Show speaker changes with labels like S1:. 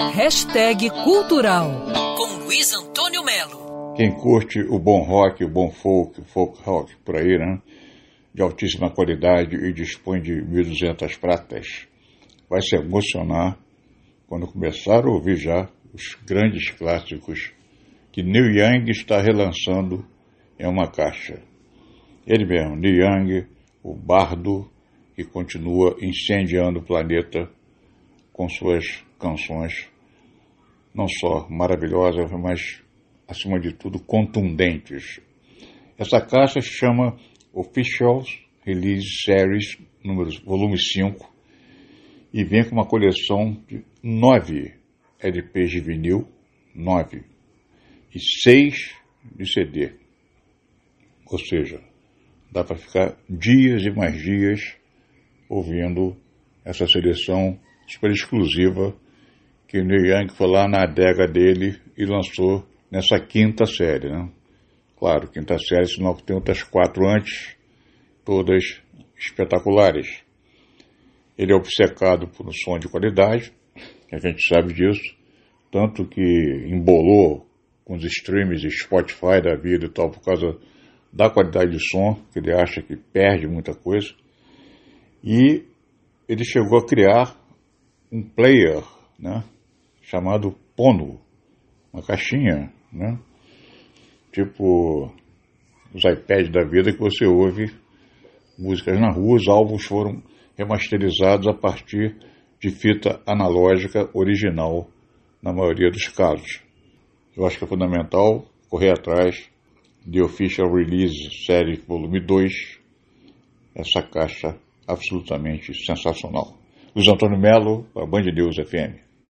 S1: Hashtag Cultural com Luiz Antônio Melo.
S2: Quem curte o bom rock, o bom folk, o folk rock por aí, né? De altíssima qualidade e dispõe de 1.200 pratas, vai se emocionar quando começar a ouvir já os grandes clássicos que Neil Young está relançando em uma caixa. Ele mesmo, Neil Young, o bardo que continua incendiando o planeta com suas canções não só maravilhosas, mas, acima de tudo, contundentes. Essa caixa se chama Official Release Series, números, volume 5, e vem com uma coleção de nove LPs de vinil, nove, e seis de CD. Ou seja, dá para ficar dias e mais dias ouvindo essa seleção super exclusiva que o Neil Young foi lá na adega dele e lançou nessa quinta série, né? Claro, quinta série, senão tem outras quatro antes, todas espetaculares. Ele é obcecado por um som de qualidade, a gente sabe disso, tanto que embolou com os streams Spotify da vida e tal, por causa da qualidade de som, que ele acha que perde muita coisa. E ele chegou a criar um player, né? chamado Pono, uma caixinha, né? Tipo os iPads da vida que você ouve músicas na rua, os álbuns foram remasterizados a partir de fita analógica original na maioria dos casos. Eu acho que é fundamental correr atrás de Official Release Série Volume 2, essa caixa absolutamente sensacional. Luiz Antônio Melo, para Band News FM.